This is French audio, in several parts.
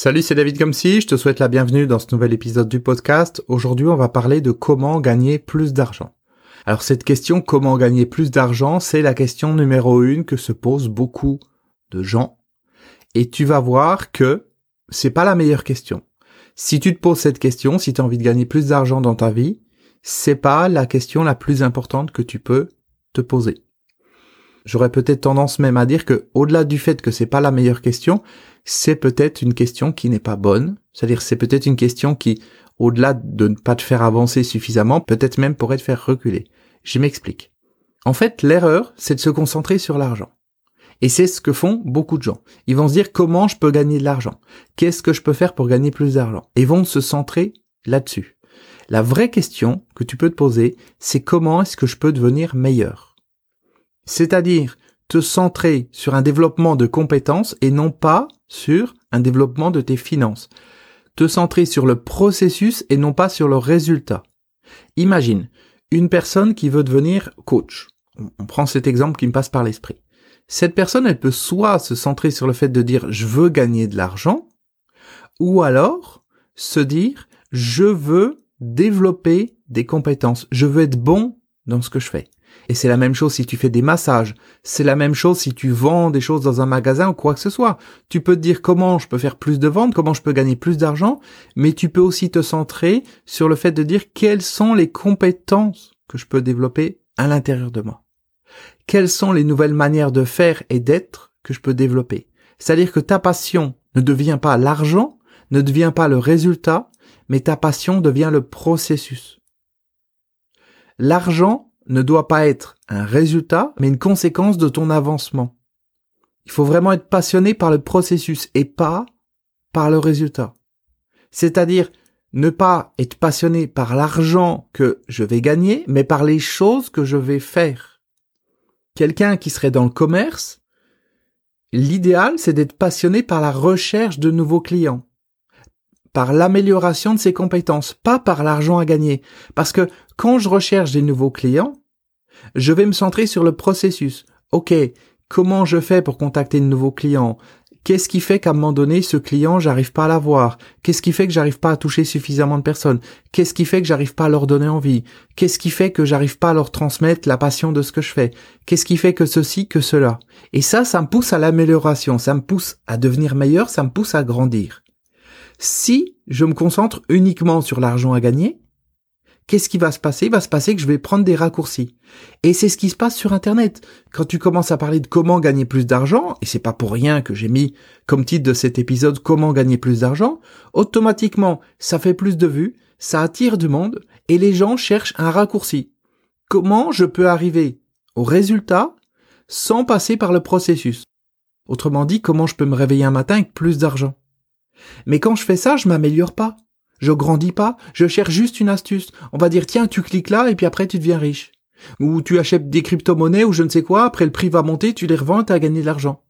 Salut, c'est David Gomsi, je te souhaite la bienvenue dans ce nouvel épisode du podcast. Aujourd'hui, on va parler de comment gagner plus d'argent. Alors cette question, comment gagner plus d'argent, c'est la question numéro une que se posent beaucoup de gens. Et tu vas voir que c'est pas la meilleure question. Si tu te poses cette question, si tu as envie de gagner plus d'argent dans ta vie, c'est pas la question la plus importante que tu peux te poser. J'aurais peut-être tendance même à dire que, au-delà du fait que c'est pas la meilleure question, c'est peut-être une question qui n'est pas bonne. C'est-à-dire, c'est peut-être une question qui, au-delà de ne pas te faire avancer suffisamment, peut-être même pourrait te faire reculer. Je m'explique. En fait, l'erreur, c'est de se concentrer sur l'argent. Et c'est ce que font beaucoup de gens. Ils vont se dire comment je peux gagner de l'argent? Qu'est-ce que je peux faire pour gagner plus d'argent? Et vont se centrer là-dessus. La vraie question que tu peux te poser, c'est comment est-ce que je peux devenir meilleur? C'est-à-dire te centrer sur un développement de compétences et non pas sur un développement de tes finances. Te centrer sur le processus et non pas sur le résultat. Imagine une personne qui veut devenir coach. On prend cet exemple qui me passe par l'esprit. Cette personne, elle peut soit se centrer sur le fait de dire je veux gagner de l'argent, ou alors se dire je veux développer des compétences, je veux être bon dans ce que je fais. Et c'est la même chose si tu fais des massages. C'est la même chose si tu vends des choses dans un magasin ou quoi que ce soit. Tu peux te dire comment je peux faire plus de ventes, comment je peux gagner plus d'argent, mais tu peux aussi te centrer sur le fait de dire quelles sont les compétences que je peux développer à l'intérieur de moi. Quelles sont les nouvelles manières de faire et d'être que je peux développer. C'est-à-dire que ta passion ne devient pas l'argent, ne devient pas le résultat, mais ta passion devient le processus. L'argent ne doit pas être un résultat, mais une conséquence de ton avancement. Il faut vraiment être passionné par le processus et pas par le résultat. C'est-à-dire ne pas être passionné par l'argent que je vais gagner, mais par les choses que je vais faire. Quelqu'un qui serait dans le commerce, l'idéal c'est d'être passionné par la recherche de nouveaux clients, par l'amélioration de ses compétences, pas par l'argent à gagner. Parce que quand je recherche des nouveaux clients, je vais me centrer sur le processus. Ok, comment je fais pour contacter de nouveaux clients? Qu'est-ce qui fait qu'à un moment donné, ce client, j'arrive pas à l'avoir? Qu'est-ce qui fait que j'arrive pas à toucher suffisamment de personnes? Qu'est-ce qui fait que j'arrive pas à leur donner envie? Qu'est-ce qui fait que j'arrive pas à leur transmettre la passion de ce que je fais? Qu'est-ce qui fait que ceci, que cela? Et ça, ça me pousse à l'amélioration, ça me pousse à devenir meilleur, ça me pousse à grandir. Si je me concentre uniquement sur l'argent à gagner, qu'est-ce qui va se passer? Il va se passer que je vais prendre des raccourcis. Et c'est ce qui se passe sur Internet. Quand tu commences à parler de comment gagner plus d'argent, et c'est pas pour rien que j'ai mis comme titre de cet épisode comment gagner plus d'argent, automatiquement, ça fait plus de vues, ça attire du monde, et les gens cherchent un raccourci. Comment je peux arriver au résultat sans passer par le processus? Autrement dit, comment je peux me réveiller un matin avec plus d'argent? Mais quand je fais ça, je m'améliore pas. Je grandis pas, je cherche juste une astuce. On va dire tiens, tu cliques là et puis après tu deviens riche. Ou tu achètes des crypto-monnaies ou je ne sais quoi, après le prix va monter, tu les revends tu as gagné de l'argent.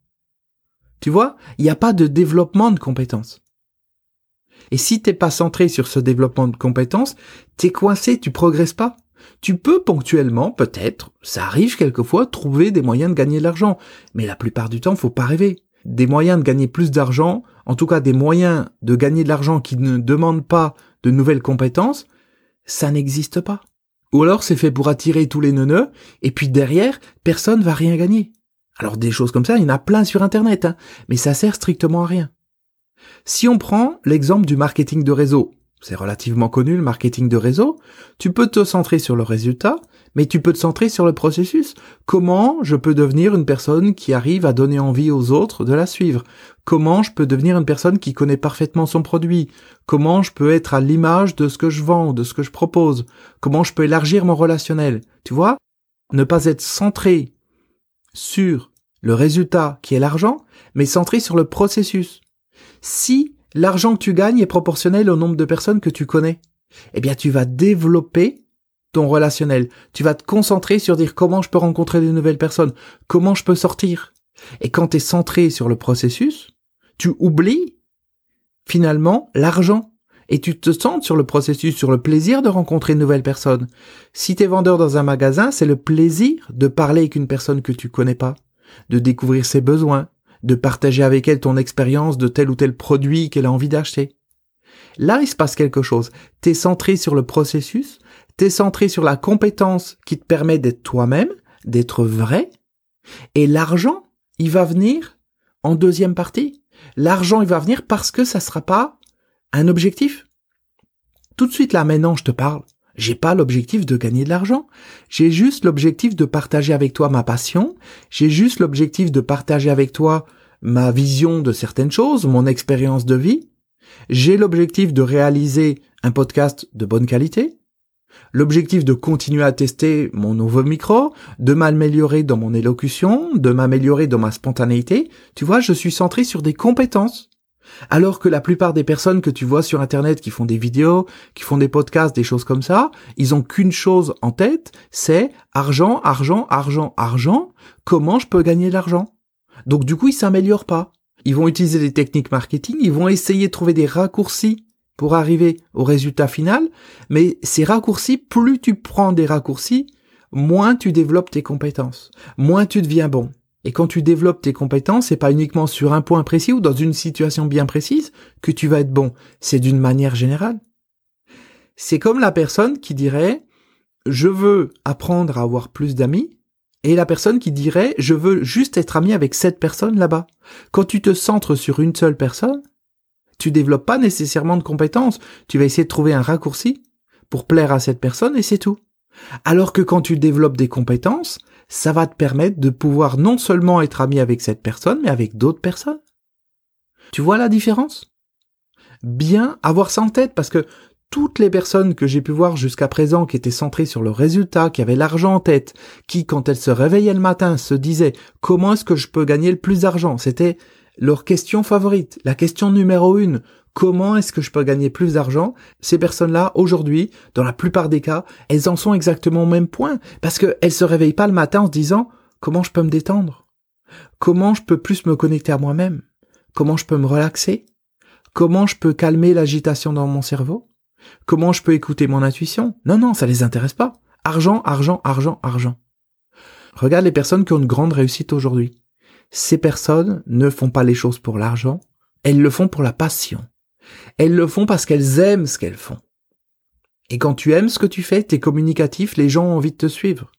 Tu vois, il n'y a pas de développement de compétences. Et si t'es pas centré sur ce développement de compétences, t'es coincé, tu progresses pas. Tu peux ponctuellement, peut-être, ça arrive quelquefois, trouver des moyens de gagner de l'argent. Mais la plupart du temps, faut pas rêver des moyens de gagner plus d'argent, en tout cas des moyens de gagner de l'argent qui ne demandent pas de nouvelles compétences, ça n'existe pas. Ou alors c'est fait pour attirer tous les neuneux, et puis derrière, personne va rien gagner. Alors des choses comme ça, il y en a plein sur Internet, hein, mais ça sert strictement à rien. Si on prend l'exemple du marketing de réseau, c'est relativement connu le marketing de réseau, tu peux te centrer sur le résultat, mais tu peux te centrer sur le processus. Comment je peux devenir une personne qui arrive à donner envie aux autres de la suivre? Comment je peux devenir une personne qui connaît parfaitement son produit? Comment je peux être à l'image de ce que je vends, de ce que je propose? Comment je peux élargir mon relationnel? Tu vois? Ne pas être centré sur le résultat qui est l'argent, mais centré sur le processus. Si l'argent que tu gagnes est proportionnel au nombre de personnes que tu connais, eh bien tu vas développer ton relationnel. Tu vas te concentrer sur dire comment je peux rencontrer de nouvelles personnes, comment je peux sortir. Et quand tu es centré sur le processus, tu oublies finalement l'argent. Et tu te centres sur le processus, sur le plaisir de rencontrer de nouvelles personnes. Si tu es vendeur dans un magasin, c'est le plaisir de parler avec une personne que tu connais pas, de découvrir ses besoins, de partager avec elle ton expérience de tel ou tel produit qu'elle a envie d'acheter. Là, il se passe quelque chose. T'es centré sur le processus, t'es centré sur la compétence qui te permet d'être toi-même, d'être vrai, et l'argent, il va venir en deuxième partie. L'argent, il va venir parce que ça sera pas un objectif. Tout de suite là, maintenant, je te parle. J'ai pas l'objectif de gagner de l'argent. J'ai juste l'objectif de partager avec toi ma passion. J'ai juste l'objectif de partager avec toi ma vision de certaines choses, mon expérience de vie. J'ai l'objectif de réaliser un podcast de bonne qualité. L'objectif de continuer à tester mon nouveau micro, de m'améliorer dans mon élocution, de m'améliorer dans ma spontanéité. Tu vois, je suis centré sur des compétences. Alors que la plupart des personnes que tu vois sur Internet qui font des vidéos, qui font des podcasts, des choses comme ça, ils ont qu'une chose en tête, c'est argent, argent, argent, argent. Comment je peux gagner de l'argent? Donc du coup, ils s'améliorent pas. Ils vont utiliser des techniques marketing, ils vont essayer de trouver des raccourcis pour arriver au résultat final, mais ces raccourcis, plus tu prends des raccourcis, moins tu développes tes compétences, moins tu deviens bon. Et quand tu développes tes compétences, c'est pas uniquement sur un point précis ou dans une situation bien précise que tu vas être bon. C'est d'une manière générale. C'est comme la personne qui dirait, je veux apprendre à avoir plus d'amis, et la personne qui dirait, je veux juste être ami avec cette personne là-bas. Quand tu te centres sur une seule personne, tu développes pas nécessairement de compétences. Tu vas essayer de trouver un raccourci pour plaire à cette personne et c'est tout. Alors que quand tu développes des compétences, ça va te permettre de pouvoir non seulement être ami avec cette personne, mais avec d'autres personnes. Tu vois la différence? Bien avoir ça en tête parce que toutes les personnes que j'ai pu voir jusqu'à présent qui étaient centrées sur le résultat, qui avaient l'argent en tête, qui quand elles se réveillaient le matin se disaient comment est-ce que je peux gagner le plus d'argent, c'était leur question favorite, la question numéro une, comment est-ce que je peux gagner plus d'argent? Ces personnes-là, aujourd'hui, dans la plupart des cas, elles en sont exactement au même point, parce qu'elles se réveillent pas le matin en se disant comment je peux me détendre? Comment je peux plus me connecter à moi-même? Comment je peux me relaxer? Comment je peux calmer l'agitation dans mon cerveau? Comment je peux écouter mon intuition? Non, non, ça les intéresse pas. Argent, argent, argent, argent. Regarde les personnes qui ont une grande réussite aujourd'hui. Ces personnes ne font pas les choses pour l'argent, elles le font pour la passion. Elles le font parce qu'elles aiment ce qu'elles font. Et quand tu aimes ce que tu fais, t'es communicatif, les gens ont envie de te suivre.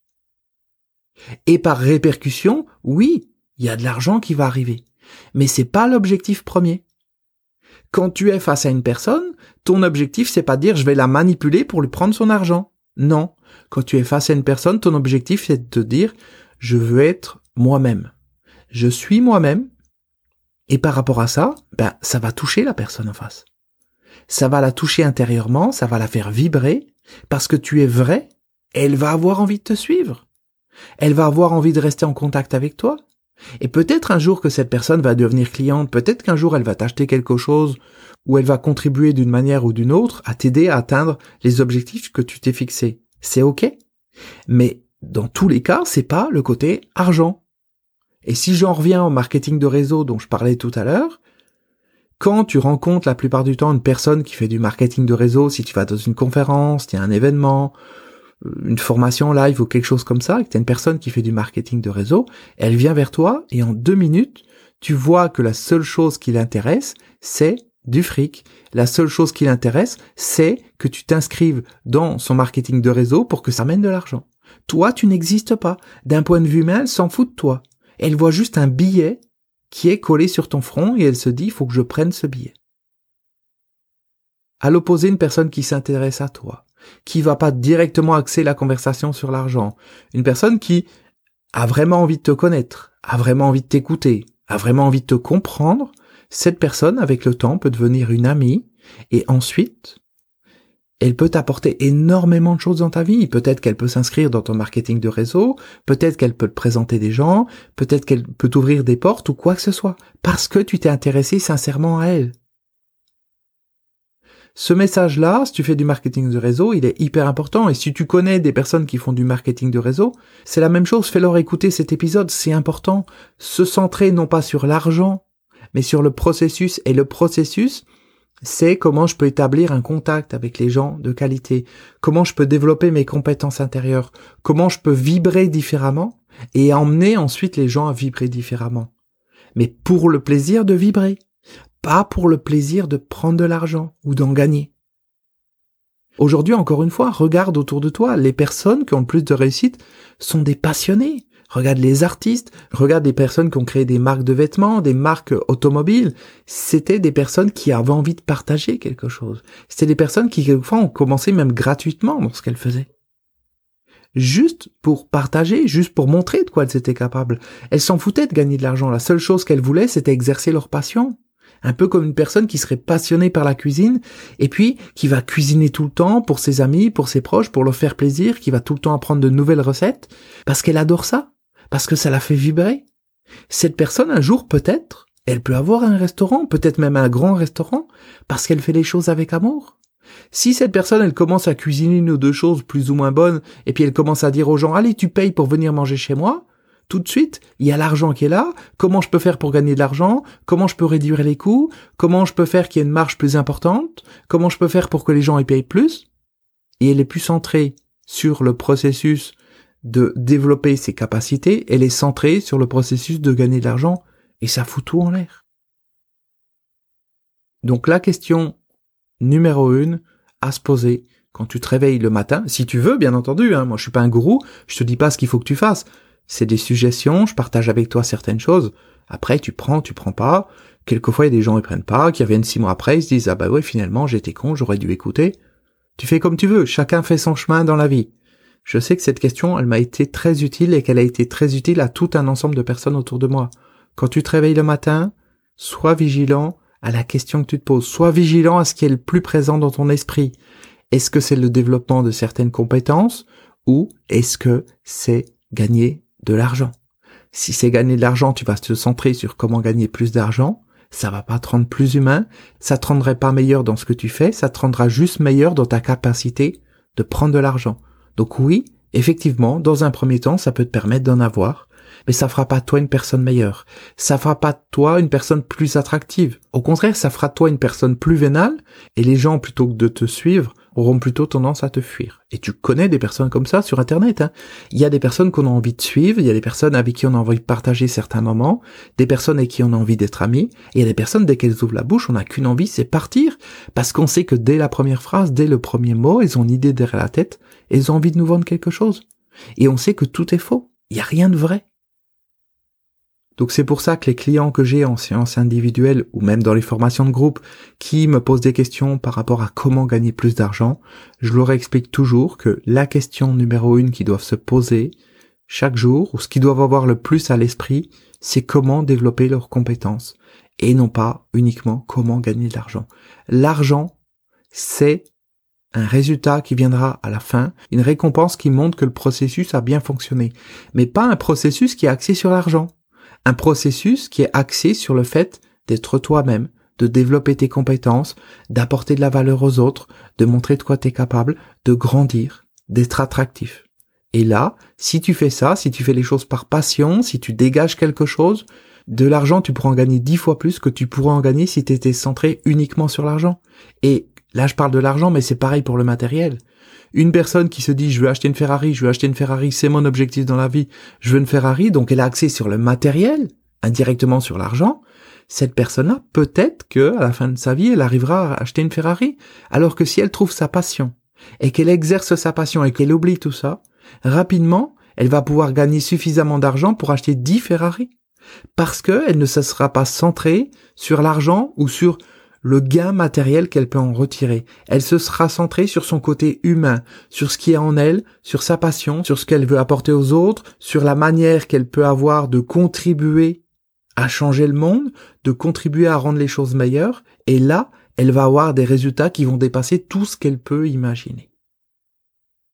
Et par répercussion, oui, il y a de l'argent qui va arriver. Mais c'est pas l'objectif premier. Quand tu es face à une personne, ton objectif c'est pas de dire je vais la manipuler pour lui prendre son argent. Non. Quand tu es face à une personne, ton objectif c'est de te dire je veux être moi-même je suis moi-même, et par rapport à ça, ben, ça va toucher la personne en face. Ça va la toucher intérieurement, ça va la faire vibrer, parce que tu es vrai, elle va avoir envie de te suivre. Elle va avoir envie de rester en contact avec toi. Et peut-être un jour que cette personne va devenir cliente, peut-être qu'un jour elle va t'acheter quelque chose, ou elle va contribuer d'une manière ou d'une autre à t'aider à atteindre les objectifs que tu t'es fixés. C'est ok. Mais dans tous les cas, c'est pas le côté argent. Et si j'en reviens au marketing de réseau dont je parlais tout à l'heure, quand tu rencontres la plupart du temps une personne qui fait du marketing de réseau, si tu vas dans une conférence, il y a un événement, euh, une formation live ou quelque chose comme ça, et que tu as une personne qui fait du marketing de réseau, elle vient vers toi et en deux minutes, tu vois que la seule chose qui l'intéresse, c'est du fric. La seule chose qui l'intéresse, c'est que tu t'inscrives dans son marketing de réseau pour que ça mène de l'argent. Toi, tu n'existes pas. D'un point de vue humain, elle s'en fout de toi. Elle voit juste un billet qui est collé sur ton front et elle se dit, il faut que je prenne ce billet. À l'opposé, une personne qui s'intéresse à toi, qui va pas directement axer la conversation sur l'argent, une personne qui a vraiment envie de te connaître, a vraiment envie de t'écouter, a vraiment envie de te comprendre, cette personne, avec le temps, peut devenir une amie, et ensuite, elle peut t'apporter énormément de choses dans ta vie. Peut-être qu'elle peut s'inscrire dans ton marketing de réseau, peut-être qu'elle peut te présenter des gens, peut-être qu'elle peut t'ouvrir des portes ou quoi que ce soit, parce que tu t'es intéressé sincèrement à elle. Ce message-là, si tu fais du marketing de réseau, il est hyper important. Et si tu connais des personnes qui font du marketing de réseau, c'est la même chose. Fais-leur écouter cet épisode. C'est important. Se centrer non pas sur l'argent, mais sur le processus. Et le processus, c'est comment je peux établir un contact avec les gens de qualité, comment je peux développer mes compétences intérieures, comment je peux vibrer différemment et emmener ensuite les gens à vibrer différemment. mais pour le plaisir de vibrer, pas pour le plaisir de prendre de l'argent ou d'en gagner. Aujourd'hui, encore une fois, regarde autour de toi, les personnes qui ont le plus de réussite sont des passionnés. Regarde les artistes, regarde des personnes qui ont créé des marques de vêtements, des marques automobiles. C'était des personnes qui avaient envie de partager quelque chose. C'était des personnes qui, quelquefois, ont commencé même gratuitement dans ce qu'elles faisaient. Juste pour partager, juste pour montrer de quoi elles étaient capables. Elles s'en foutaient de gagner de l'argent. La seule chose qu'elles voulaient, c'était exercer leur passion. Un peu comme une personne qui serait passionnée par la cuisine et puis qui va cuisiner tout le temps pour ses amis, pour ses proches, pour leur faire plaisir, qui va tout le temps apprendre de nouvelles recettes parce qu'elle adore ça parce que ça la fait vibrer. Cette personne, un jour, peut-être, elle peut avoir un restaurant, peut-être même un grand restaurant, parce qu'elle fait les choses avec amour. Si cette personne, elle commence à cuisiner une ou deux choses plus ou moins bonnes, et puis elle commence à dire aux gens, allez, tu payes pour venir manger chez moi, tout de suite, il y a l'argent qui est là, comment je peux faire pour gagner de l'argent, comment je peux réduire les coûts, comment je peux faire qu'il y ait une marge plus importante, comment je peux faire pour que les gens y payent plus, et elle est plus centrée sur le processus de développer ses capacités, elle est centrée sur le processus de gagner de l'argent et ça fout tout en l'air. Donc la question numéro une à se poser quand tu te réveilles le matin, si tu veux, bien entendu, hein, moi je suis pas un gourou, je te dis pas ce qu'il faut que tu fasses. C'est des suggestions, je partage avec toi certaines choses. Après, tu prends, tu prends pas. Quelquefois, il y a des gens qui prennent pas, qui reviennent six mois après, ils se disent, ah bah ouais, finalement, j'étais con, j'aurais dû écouter. Tu fais comme tu veux, chacun fait son chemin dans la vie. Je sais que cette question, elle m'a été très utile et qu'elle a été très utile à tout un ensemble de personnes autour de moi. Quand tu te réveilles le matin, sois vigilant à la question que tu te poses. Sois vigilant à ce qui est le plus présent dans ton esprit. Est-ce que c'est le développement de certaines compétences ou est-ce que c'est gagner de l'argent? Si c'est gagner de l'argent, tu vas te centrer sur comment gagner plus d'argent. Ça va pas te rendre plus humain. Ça te rendrait pas meilleur dans ce que tu fais. Ça te rendra juste meilleur dans ta capacité de prendre de l'argent. Donc oui, effectivement, dans un premier temps, ça peut te permettre d'en avoir, mais ça fera pas toi une personne meilleure. Ça fera pas toi une personne plus attractive. Au contraire, ça fera toi une personne plus vénale, et les gens, plutôt que de te suivre, auront plutôt tendance à te fuir. Et tu connais des personnes comme ça sur Internet. Hein. Il y a des personnes qu'on a envie de suivre, il y a des personnes avec qui on a envie de partager certains moments, des personnes avec qui on a envie d'être amis, et il y a des personnes dès qu'elles ouvrent la bouche, on n'a qu'une envie, c'est partir, parce qu'on sait que dès la première phrase, dès le premier mot, elles ont une idée derrière la tête, elles ont envie de nous vendre quelque chose. Et on sait que tout est faux. Il n'y a rien de vrai. Donc c'est pour ça que les clients que j'ai en séance individuelle ou même dans les formations de groupe qui me posent des questions par rapport à comment gagner plus d'argent, je leur explique toujours que la question numéro une qu'ils doivent se poser chaque jour ou ce qu'ils doivent avoir le plus à l'esprit, c'est comment développer leurs compétences et non pas uniquement comment gagner de l'argent. L'argent, c'est un résultat qui viendra à la fin, une récompense qui montre que le processus a bien fonctionné, mais pas un processus qui est axé sur l'argent. Un processus qui est axé sur le fait d'être toi-même, de développer tes compétences, d'apporter de la valeur aux autres, de montrer de quoi tu es capable, de grandir, d'être attractif. Et là, si tu fais ça, si tu fais les choses par passion, si tu dégages quelque chose, de l'argent, tu pourras en gagner dix fois plus que tu pourrais en gagner si tu étais centré uniquement sur l'argent. Et Là, je parle de l'argent, mais c'est pareil pour le matériel. Une personne qui se dit je veux acheter une Ferrari, je veux acheter une Ferrari, c'est mon objectif dans la vie, je veux une Ferrari, donc elle a accès sur le matériel, indirectement sur l'argent. Cette personne-là, peut-être que à la fin de sa vie, elle arrivera à acheter une Ferrari, alors que si elle trouve sa passion et qu'elle exerce sa passion et qu'elle oublie tout ça, rapidement, elle va pouvoir gagner suffisamment d'argent pour acheter 10 Ferrari. Parce qu'elle ne se sera pas centrée sur l'argent ou sur le gain matériel qu'elle peut en retirer. Elle se sera centrée sur son côté humain, sur ce qui est en elle, sur sa passion, sur ce qu'elle veut apporter aux autres, sur la manière qu'elle peut avoir de contribuer à changer le monde, de contribuer à rendre les choses meilleures, et là, elle va avoir des résultats qui vont dépasser tout ce qu'elle peut imaginer.